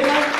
Amen.